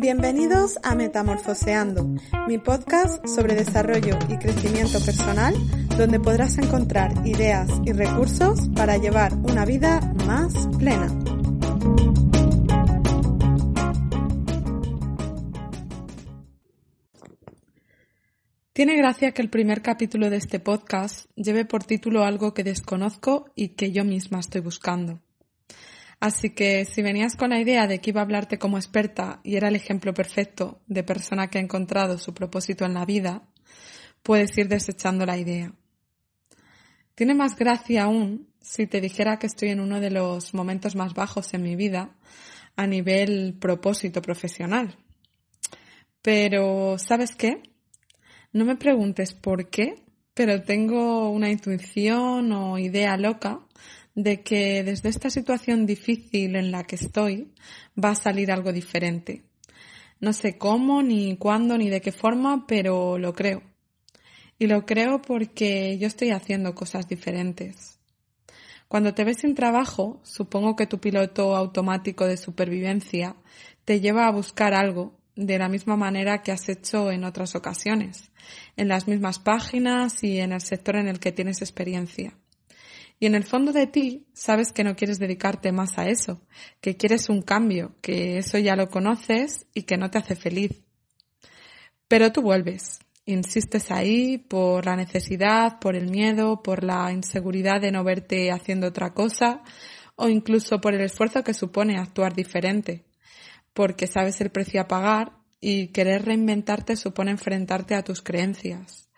Bienvenidos a Metamorfoseando, mi podcast sobre desarrollo y crecimiento personal, donde podrás encontrar ideas y recursos para llevar una vida más plena. Tiene gracia que el primer capítulo de este podcast lleve por título algo que desconozco y que yo misma estoy buscando. Así que si venías con la idea de que iba a hablarte como experta y era el ejemplo perfecto de persona que ha encontrado su propósito en la vida, puedes ir desechando la idea. Tiene más gracia aún si te dijera que estoy en uno de los momentos más bajos en mi vida a nivel propósito profesional. Pero, ¿sabes qué? No me preguntes por qué, pero tengo una intuición o idea loca de que desde esta situación difícil en la que estoy va a salir algo diferente. No sé cómo, ni cuándo, ni de qué forma, pero lo creo. Y lo creo porque yo estoy haciendo cosas diferentes. Cuando te ves sin trabajo, supongo que tu piloto automático de supervivencia te lleva a buscar algo de la misma manera que has hecho en otras ocasiones, en las mismas páginas y en el sector en el que tienes experiencia. Y en el fondo de ti sabes que no quieres dedicarte más a eso, que quieres un cambio, que eso ya lo conoces y que no te hace feliz. Pero tú vuelves, insistes ahí por la necesidad, por el miedo, por la inseguridad de no verte haciendo otra cosa o incluso por el esfuerzo que supone actuar diferente, porque sabes el precio a pagar y querer reinventarte supone enfrentarte a tus creencias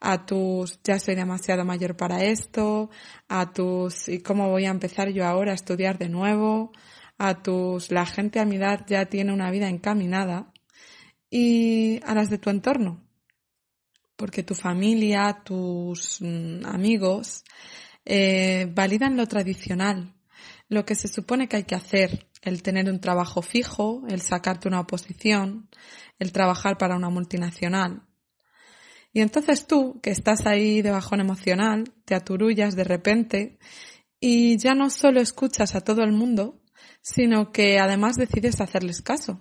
a tus ya soy demasiado mayor para esto, a tus y cómo voy a empezar yo ahora a estudiar de nuevo, a tus la gente a mi edad ya tiene una vida encaminada y a las de tu entorno. Porque tu familia, tus mm, amigos eh, validan lo tradicional, lo que se supone que hay que hacer, el tener un trabajo fijo, el sacarte una oposición, el trabajar para una multinacional. Y entonces tú, que estás ahí de bajón emocional, te aturullas de repente y ya no solo escuchas a todo el mundo, sino que además decides hacerles caso,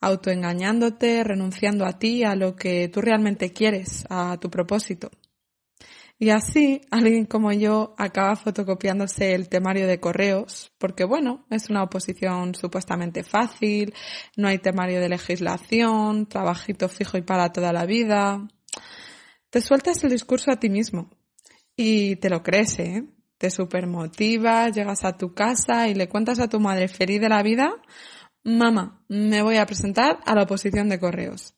autoengañándote, renunciando a ti, a lo que tú realmente quieres, a tu propósito. Y así alguien como yo acaba fotocopiándose el temario de correos, porque bueno, es una oposición supuestamente fácil, no hay temario de legislación, trabajito fijo y para toda la vida, te sueltas el discurso a ti mismo y te lo crees, ¿eh? Te supermotivas, llegas a tu casa y le cuentas a tu madre feliz de la vida, mamá, me voy a presentar a la oposición de correos.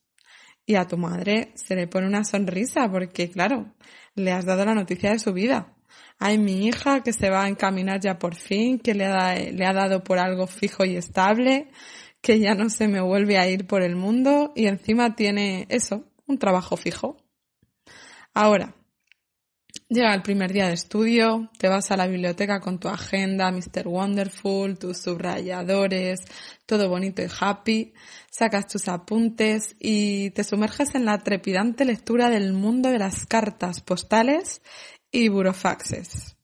Y a tu madre se le pone una sonrisa porque, claro, le has dado la noticia de su vida. Hay mi hija que se va a encaminar ya por fin, que le ha, le ha dado por algo fijo y estable, que ya no se me vuelve a ir por el mundo y encima tiene eso, un trabajo fijo. Ahora, llega el primer día de estudio, te vas a la biblioteca con tu agenda, Mr. Wonderful, tus subrayadores, todo bonito y happy, sacas tus apuntes y te sumerges en la trepidante lectura del mundo de las cartas postales y burofaxes.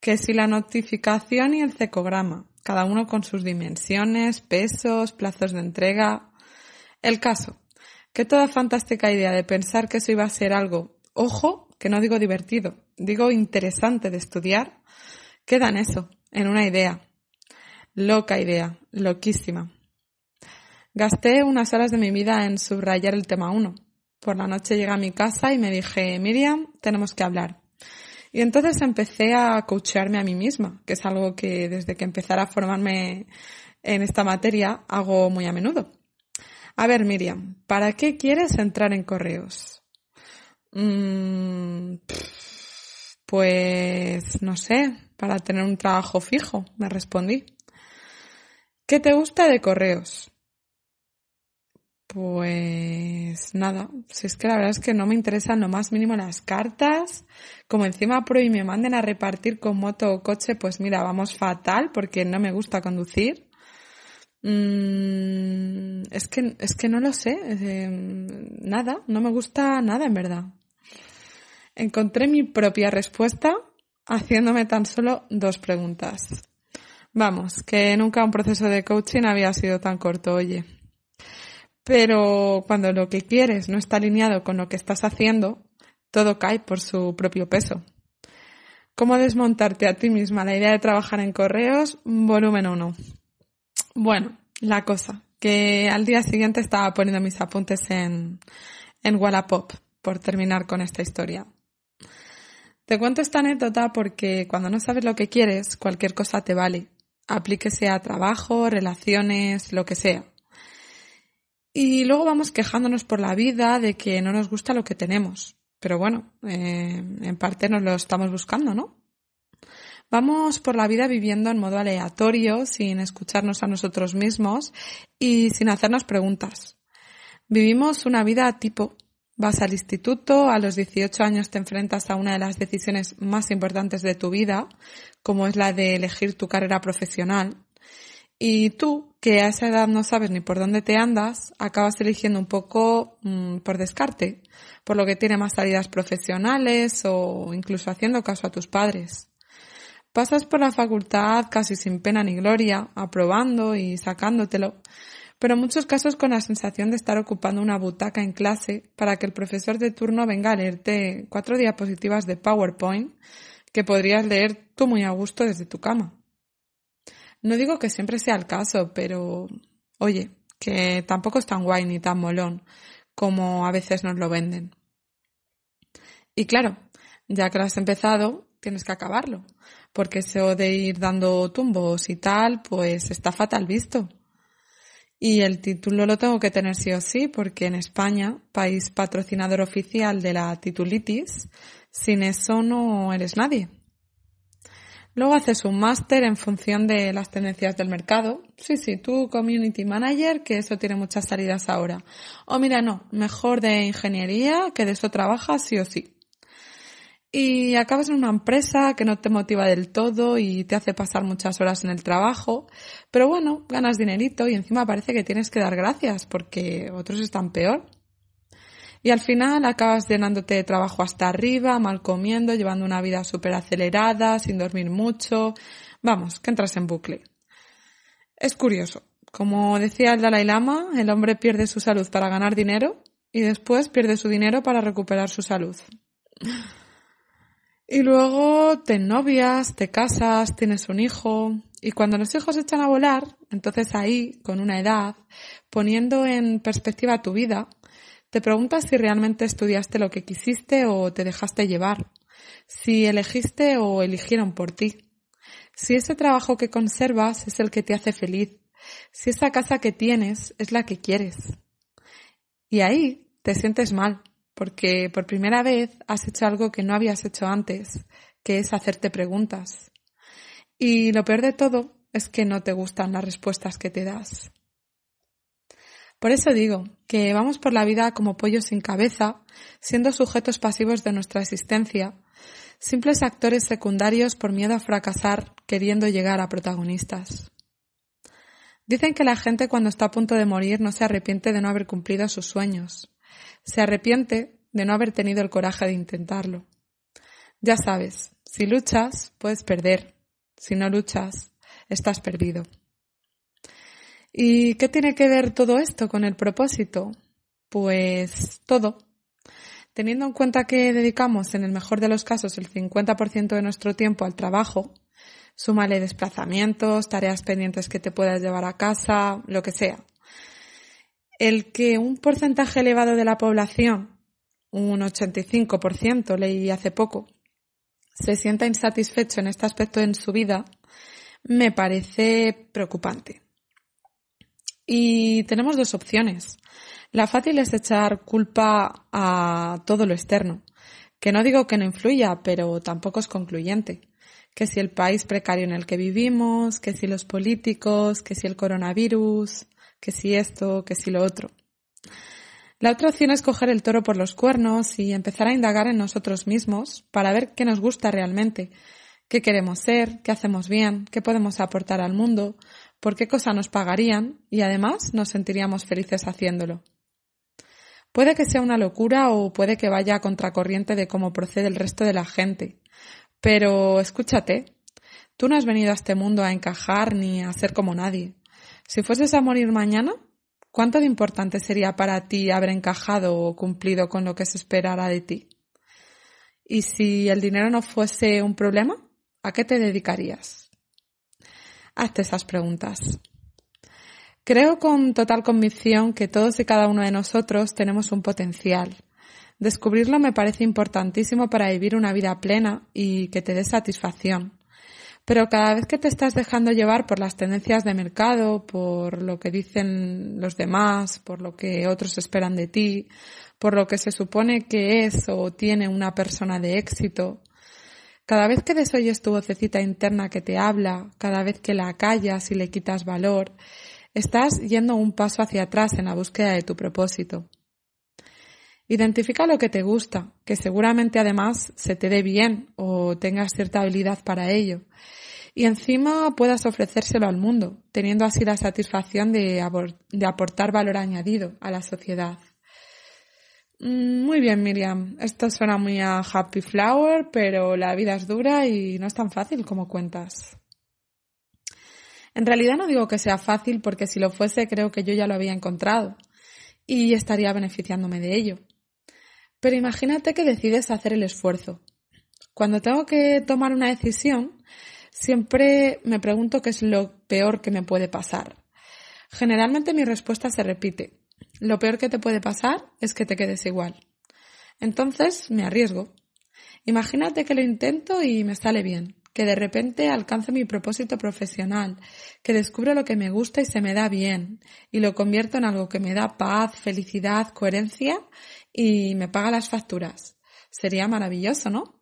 Que si la notificación y el cecograma, cada uno con sus dimensiones, pesos, plazos de entrega. El caso, que toda fantástica idea de pensar que eso iba a ser algo ojo, que no digo divertido, digo interesante de estudiar, queda en eso, en una idea. Loca idea, loquísima. Gasté unas horas de mi vida en subrayar el tema 1. Por la noche llegué a mi casa y me dije, Miriam, tenemos que hablar. Y entonces empecé a coachearme a mí misma, que es algo que desde que empezara a formarme en esta materia hago muy a menudo. A ver, Miriam, ¿para qué quieres entrar en correos? Mm, pues no sé, para tener un trabajo fijo, me respondí. ¿Qué te gusta de correos? Pues nada, si es que la verdad es que no me interesan lo más mínimo las cartas. Como encima y me manden a repartir con moto o coche, pues mira, vamos fatal porque no me gusta conducir. Mm, es que, es que no lo sé. nada, no me gusta nada en verdad. Encontré mi propia respuesta haciéndome tan solo dos preguntas. Vamos, que nunca un proceso de coaching había sido tan corto, oye. Pero cuando lo que quieres no está alineado con lo que estás haciendo, todo cae por su propio peso. ¿Cómo desmontarte a ti misma la idea de trabajar en correos? Volumen 1. Bueno, la cosa, que al día siguiente estaba poniendo mis apuntes en, en Wallapop, por terminar con esta historia. Te cuento esta anécdota porque cuando no sabes lo que quieres, cualquier cosa te vale. Aplíquese a trabajo, relaciones, lo que sea. Y luego vamos quejándonos por la vida de que no nos gusta lo que tenemos. Pero bueno, eh, en parte nos lo estamos buscando, ¿no? Vamos por la vida viviendo en modo aleatorio, sin escucharnos a nosotros mismos y sin hacernos preguntas. Vivimos una vida tipo. Vas al instituto, a los 18 años te enfrentas a una de las decisiones más importantes de tu vida, como es la de elegir tu carrera profesional. Y tú, que a esa edad no sabes ni por dónde te andas, acabas eligiendo un poco mm, por descarte, por lo que tiene más salidas profesionales o incluso haciendo caso a tus padres. Pasas por la facultad casi sin pena ni gloria, aprobando y sacándotelo, pero en muchos casos con la sensación de estar ocupando una butaca en clase para que el profesor de turno venga a leerte cuatro diapositivas de PowerPoint que podrías leer tú muy a gusto desde tu cama. No digo que siempre sea el caso, pero oye, que tampoco es tan guay ni tan molón como a veces nos lo venden. Y claro, ya que lo has empezado, tienes que acabarlo, porque eso de ir dando tumbos y tal, pues está fatal visto. Y el título lo tengo que tener sí o sí, porque en España, país patrocinador oficial de la titulitis, sin eso no eres nadie. Luego haces un máster en función de las tendencias del mercado. Sí, sí, tú community manager, que eso tiene muchas salidas ahora. O mira, no, mejor de ingeniería, que de eso trabajas sí o sí. Y acabas en una empresa que no te motiva del todo y te hace pasar muchas horas en el trabajo. Pero bueno, ganas dinerito y encima parece que tienes que dar gracias porque otros están peor. Y al final acabas llenándote de trabajo hasta arriba, mal comiendo, llevando una vida súper acelerada, sin dormir mucho. Vamos, que entras en bucle. Es curioso. Como decía el Dalai Lama, el hombre pierde su salud para ganar dinero y después pierde su dinero para recuperar su salud. Y luego te novias, te casas, tienes un hijo, y cuando los hijos echan a volar, entonces ahí, con una edad, poniendo en perspectiva tu vida, te preguntas si realmente estudiaste lo que quisiste o te dejaste llevar, si elegiste o eligieron por ti, si ese trabajo que conservas es el que te hace feliz, si esa casa que tienes es la que quieres. Y ahí te sientes mal, porque por primera vez has hecho algo que no habías hecho antes, que es hacerte preguntas. Y lo peor de todo es que no te gustan las respuestas que te das. Por eso digo que vamos por la vida como pollos sin cabeza, siendo sujetos pasivos de nuestra existencia, simples actores secundarios por miedo a fracasar queriendo llegar a protagonistas. Dicen que la gente cuando está a punto de morir no se arrepiente de no haber cumplido sus sueños, se arrepiente de no haber tenido el coraje de intentarlo. Ya sabes, si luchas, puedes perder. Si no luchas, estás perdido. ¿Y qué tiene que ver todo esto con el propósito? Pues todo. Teniendo en cuenta que dedicamos en el mejor de los casos el 50% de nuestro tiempo al trabajo, súmale desplazamientos, tareas pendientes que te puedas llevar a casa, lo que sea. El que un porcentaje elevado de la población, un 85%, leí hace poco, se sienta insatisfecho en este aspecto en su vida, me parece preocupante. Y tenemos dos opciones. La fácil es echar culpa a todo lo externo, que no digo que no influya, pero tampoco es concluyente. Que si el país precario en el que vivimos, que si los políticos, que si el coronavirus, que si esto, que si lo otro. La otra opción es coger el toro por los cuernos y empezar a indagar en nosotros mismos para ver qué nos gusta realmente, qué queremos ser, qué hacemos bien, qué podemos aportar al mundo, por qué cosa nos pagarían y además nos sentiríamos felices haciéndolo. Puede que sea una locura o puede que vaya a contracorriente de cómo procede el resto de la gente. Pero escúchate, tú no has venido a este mundo a encajar ni a ser como nadie. Si fueses a morir mañana, ¿cuánto de importante sería para ti haber encajado o cumplido con lo que se esperara de ti? Y si el dinero no fuese un problema, ¿a qué te dedicarías? Hazte esas preguntas. Creo con total convicción que todos y cada uno de nosotros tenemos un potencial. Descubrirlo me parece importantísimo para vivir una vida plena y que te dé satisfacción. Pero cada vez que te estás dejando llevar por las tendencias de mercado, por lo que dicen los demás, por lo que otros esperan de ti, por lo que se supone que es o tiene una persona de éxito, cada vez que desoyes tu vocecita interna que te habla, cada vez que la callas y le quitas valor, estás yendo un paso hacia atrás en la búsqueda de tu propósito. Identifica lo que te gusta, que seguramente además se te dé bien o tengas cierta habilidad para ello. Y encima puedas ofrecérselo al mundo, teniendo así la satisfacción de, aportar valor añadido a la sociedad. Mm, muy bien, Miriam. Esto suena muy a Happy Flower, pero la vida es dura y no es tan fácil como cuentas. En realidad no digo que sea fácil porque si lo fuese creo que yo ya lo había encontrado y estaría beneficiándome de ello. Pero imagínate que decides hacer el esfuerzo. Cuando tengo que tomar una decisión, siempre me pregunto qué es lo peor que me puede pasar. Generalmente mi respuesta se repite. Lo peor que te puede pasar es que te quedes igual. Entonces me arriesgo. Imagínate que lo intento y me sale bien, que de repente alcance mi propósito profesional, que descubro lo que me gusta y se me da bien, y lo convierto en algo que me da paz, felicidad, coherencia y me paga las facturas. Sería maravilloso, ¿no?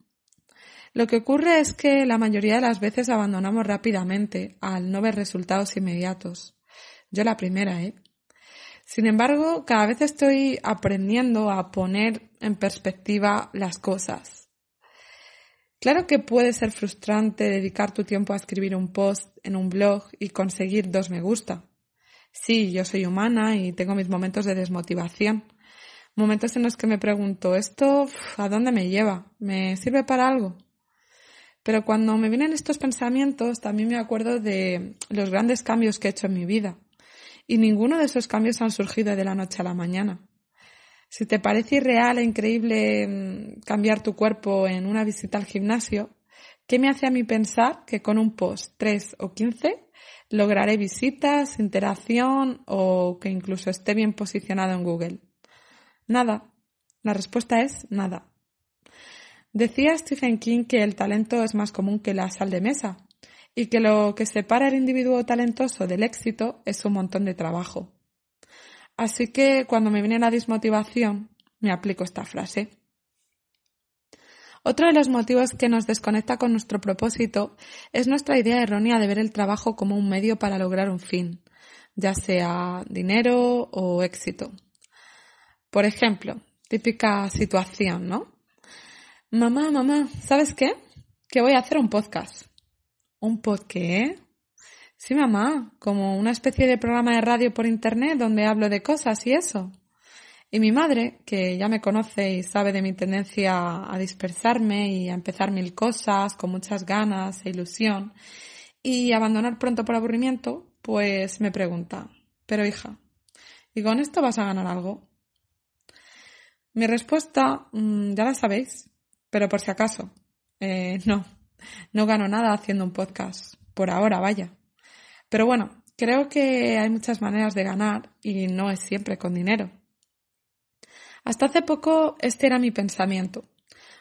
Lo que ocurre es que la mayoría de las veces abandonamos rápidamente al no ver resultados inmediatos. Yo la primera, ¿eh? Sin embargo, cada vez estoy aprendiendo a poner en perspectiva las cosas. Claro que puede ser frustrante dedicar tu tiempo a escribir un post en un blog y conseguir dos me gusta. Sí, yo soy humana y tengo mis momentos de desmotivación, momentos en los que me pregunto, ¿esto a dónde me lleva? ¿Me sirve para algo? Pero cuando me vienen estos pensamientos, también me acuerdo de los grandes cambios que he hecho en mi vida. Y ninguno de esos cambios han surgido de la noche a la mañana. Si te parece irreal e increíble mm, cambiar tu cuerpo en una visita al gimnasio, ¿qué me hace a mí pensar que con un post 3 o 15 lograré visitas, interacción o que incluso esté bien posicionado en Google? Nada. La respuesta es nada. Decía Stephen King que el talento es más común que la sal de mesa y que lo que separa al individuo talentoso del éxito es un montón de trabajo. Así que cuando me viene la desmotivación, me aplico esta frase. Otro de los motivos que nos desconecta con nuestro propósito es nuestra idea errónea de ver el trabajo como un medio para lograr un fin, ya sea dinero o éxito. Por ejemplo, típica situación, ¿no? Mamá, mamá, ¿sabes qué? Que voy a hacer un podcast. ¿Un podcast? Sí, mamá, como una especie de programa de radio por internet donde hablo de cosas y eso. Y mi madre, que ya me conoce y sabe de mi tendencia a dispersarme y a empezar mil cosas con muchas ganas e ilusión y abandonar pronto por aburrimiento, pues me pregunta, pero hija, ¿y con esto vas a ganar algo? Mi respuesta mm, ya la sabéis, pero por si acaso, eh, no, no gano nada haciendo un podcast, por ahora, vaya. Pero bueno, creo que hay muchas maneras de ganar y no es siempre con dinero. Hasta hace poco este era mi pensamiento.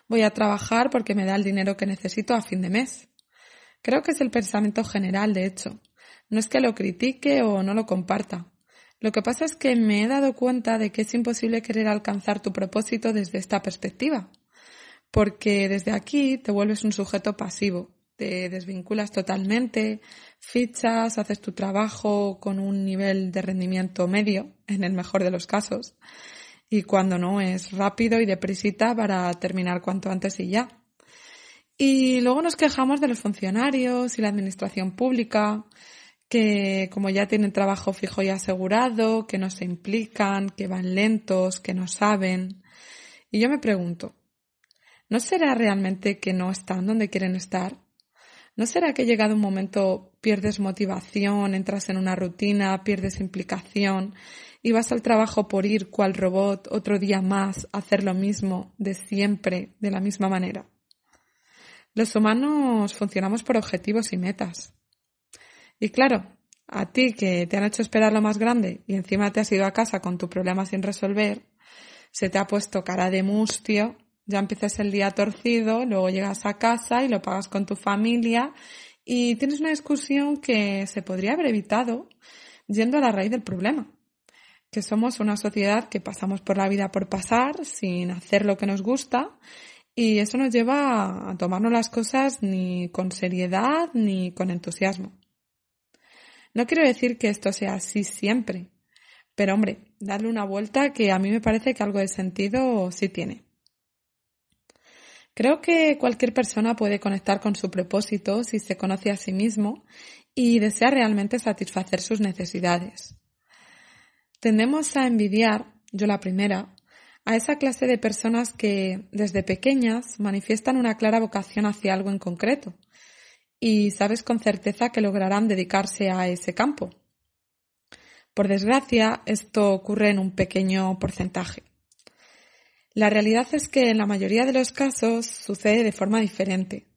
Voy a trabajar porque me da el dinero que necesito a fin de mes. Creo que es el pensamiento general, de hecho. No es que lo critique o no lo comparta. Lo que pasa es que me he dado cuenta de que es imposible querer alcanzar tu propósito desde esta perspectiva, porque desde aquí te vuelves un sujeto pasivo, te desvinculas totalmente, fichas, haces tu trabajo con un nivel de rendimiento medio, en el mejor de los casos, y cuando no es rápido y deprisita para terminar cuanto antes y ya. Y luego nos quejamos de los funcionarios y la administración pública, que como ya tienen trabajo fijo y asegurado, que no se implican, que van lentos, que no saben. Y yo me pregunto, ¿no será realmente que no están donde quieren estar? ¿No será que llegado un momento pierdes motivación, entras en una rutina, pierdes implicación y vas al trabajo por ir cual robot otro día más a hacer lo mismo de siempre, de la misma manera? Los humanos funcionamos por objetivos y metas. Y claro, a ti que te han hecho esperar lo más grande y encima te has ido a casa con tu problema sin resolver, se te ha puesto cara de mustio, ya empiezas el día torcido, luego llegas a casa y lo pagas con tu familia y tienes una discusión que se podría haber evitado yendo a la raíz del problema, que somos una sociedad que pasamos por la vida por pasar sin hacer lo que nos gusta y eso nos lleva a tomarnos las cosas ni con seriedad ni con entusiasmo. No quiero decir que esto sea así siempre, pero hombre, darle una vuelta que a mí me parece que algo de sentido sí tiene. Creo que cualquier persona puede conectar con su propósito si se conoce a sí mismo y desea realmente satisfacer sus necesidades. Tendemos a envidiar, yo la primera, a esa clase de personas que desde pequeñas manifiestan una clara vocación hacia algo en concreto y sabes con certeza que lograrán dedicarse a ese campo. Por desgracia, esto ocurre en un pequeño porcentaje. La realidad es que en la mayoría de los casos sucede de forma diferente.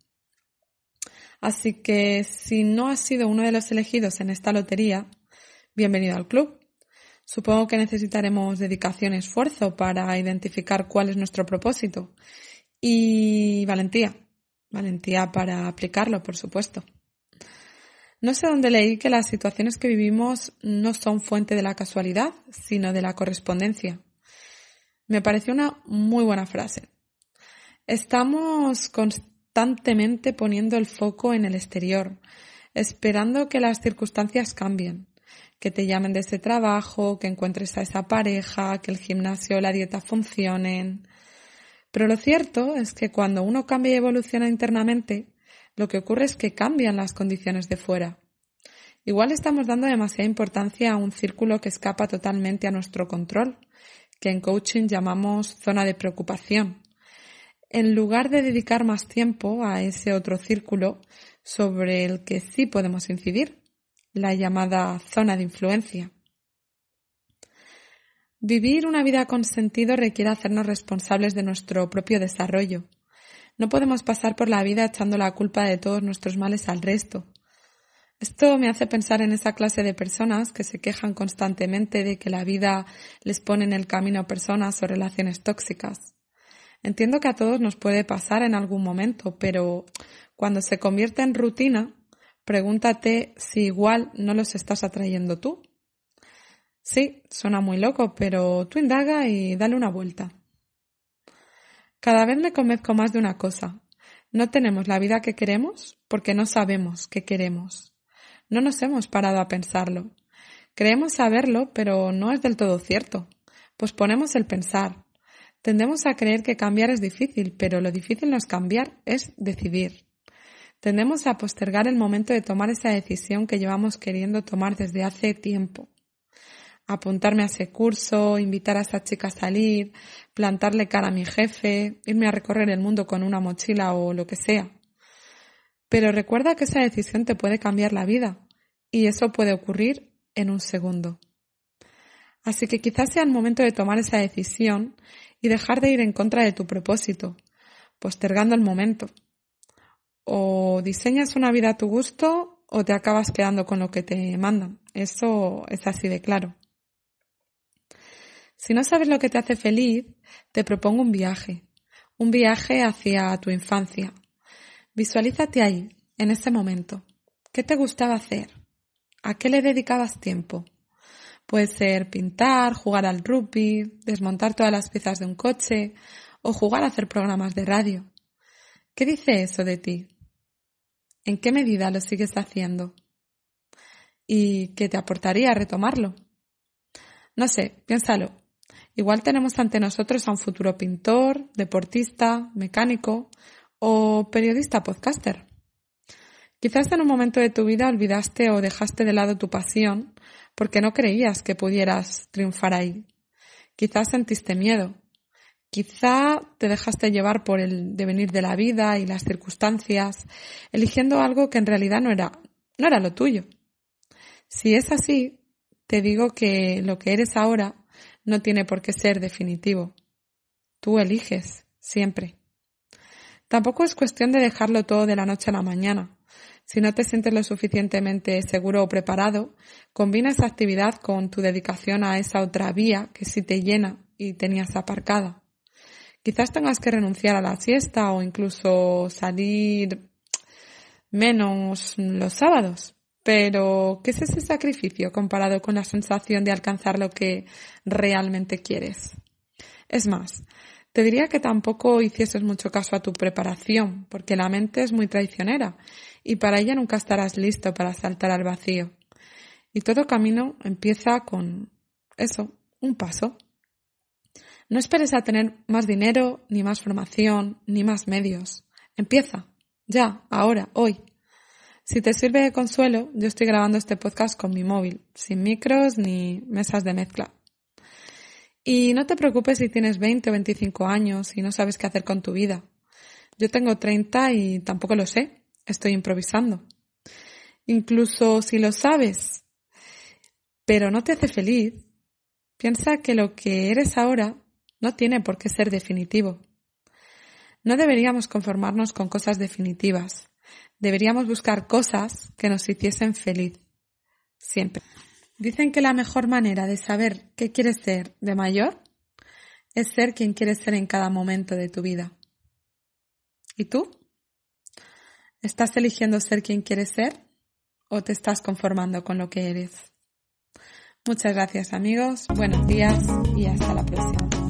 Así que si no has sido uno de los elegidos en esta lotería, bienvenido al club. Supongo que necesitaremos dedicación y esfuerzo para identificar cuál es nuestro propósito. Y valentía. Valentía para aplicarlo, por supuesto. No sé dónde leí que las situaciones que vivimos no son fuente de la casualidad, sino de la correspondencia. Me pareció una muy buena frase. Estamos constantemente poniendo el foco en el exterior, esperando que las circunstancias cambien que te llamen de ese trabajo, que encuentres a esa pareja, que el gimnasio o la dieta funcionen. Pero lo cierto es que cuando uno cambia y evoluciona internamente, lo que ocurre es que cambian las condiciones de fuera. Igual estamos dando demasiada importancia a un círculo que escapa totalmente a nuestro control, que en coaching llamamos zona de preocupación, en lugar de dedicar más tiempo a ese otro círculo sobre el que sí podemos incidir, la llamada zona de influencia. Vivir una vida con sentido requiere hacernos responsables de nuestro propio desarrollo. No podemos pasar por la vida echando la culpa de todos nuestros males al resto. Esto me hace pensar en esa clase de personas que se quejan constantemente de que la vida les pone en el camino personas o relaciones tóxicas. Entiendo que a todos nos puede pasar en algún momento, pero cuando se convierte en rutina, Pregúntate si igual no los estás atrayendo tú. Sí, suena muy loco, pero tú indaga y dale una vuelta. Cada vez me convenzco más de una cosa. No tenemos la vida que queremos porque no sabemos qué queremos. No nos hemos parado a pensarlo. Creemos saberlo, pero no es del todo cierto. Pues ponemos el pensar. Tendemos a creer que cambiar es difícil, pero lo difícil no es cambiar, es decidir. Tendemos a postergar el momento de tomar esa decisión que llevamos queriendo tomar desde hace tiempo. Apuntarme a ese curso, invitar a esa chica a salir, plantarle cara a mi jefe, irme a recorrer el mundo con una mochila o lo que sea. Pero recuerda que esa decisión te puede cambiar la vida y eso puede ocurrir en un segundo. Así que quizás sea el momento de tomar esa decisión y dejar de ir en contra de tu propósito, postergando el momento o diseñas una vida a tu gusto o te acabas quedando con lo que te mandan. Eso es así de claro. Si no sabes lo que te hace feliz, te propongo un viaje, un viaje hacia tu infancia. Visualízate ahí, en ese momento. ¿Qué te gustaba hacer? ¿A qué le dedicabas tiempo? Puede ser pintar, jugar al rugby, desmontar todas las piezas de un coche o jugar a hacer programas de radio. ¿Qué dice eso de ti? ¿En qué medida lo sigues haciendo? ¿Y qué te aportaría retomarlo? No sé, piénsalo. Igual tenemos ante nosotros a un futuro pintor, deportista, mecánico o periodista podcaster. Quizás en un momento de tu vida olvidaste o dejaste de lado tu pasión porque no creías que pudieras triunfar ahí. Quizás sentiste miedo. Quizá te dejaste llevar por el devenir de la vida y las circunstancias, eligiendo algo que en realidad no era, no era lo tuyo. Si es así, te digo que lo que eres ahora no tiene por qué ser definitivo. Tú eliges, siempre. Tampoco es cuestión de dejarlo todo de la noche a la mañana. Si no te sientes lo suficientemente seguro o preparado, combina esa actividad con tu dedicación a esa otra vía que sí te llena y tenías aparcada. Quizás tengas que renunciar a la siesta o incluso salir menos los sábados. Pero, ¿qué es ese sacrificio comparado con la sensación de alcanzar lo que realmente quieres? Es más, te diría que tampoco hicieses mucho caso a tu preparación, porque la mente es muy traicionera y para ella nunca estarás listo para saltar al vacío. Y todo camino empieza con eso, un paso. No esperes a tener más dinero, ni más formación, ni más medios. Empieza, ya, ahora, hoy. Si te sirve de consuelo, yo estoy grabando este podcast con mi móvil, sin micros ni mesas de mezcla. Y no te preocupes si tienes 20 o 25 años y no sabes qué hacer con tu vida. Yo tengo 30 y tampoco lo sé. Estoy improvisando. Incluso si lo sabes, pero no te hace feliz, piensa que lo que eres ahora no tiene por qué ser definitivo. No deberíamos conformarnos con cosas definitivas deberíamos buscar cosas que nos hiciesen feliz. Siempre. Dicen que la mejor manera de saber qué quieres ser de mayor es ser quien quieres ser en cada momento de tu vida. ¿Y tú? ¿Estás eligiendo ser quien quieres ser o te estás conformando con lo que eres? Muchas gracias amigos, buenos días y hasta la próxima.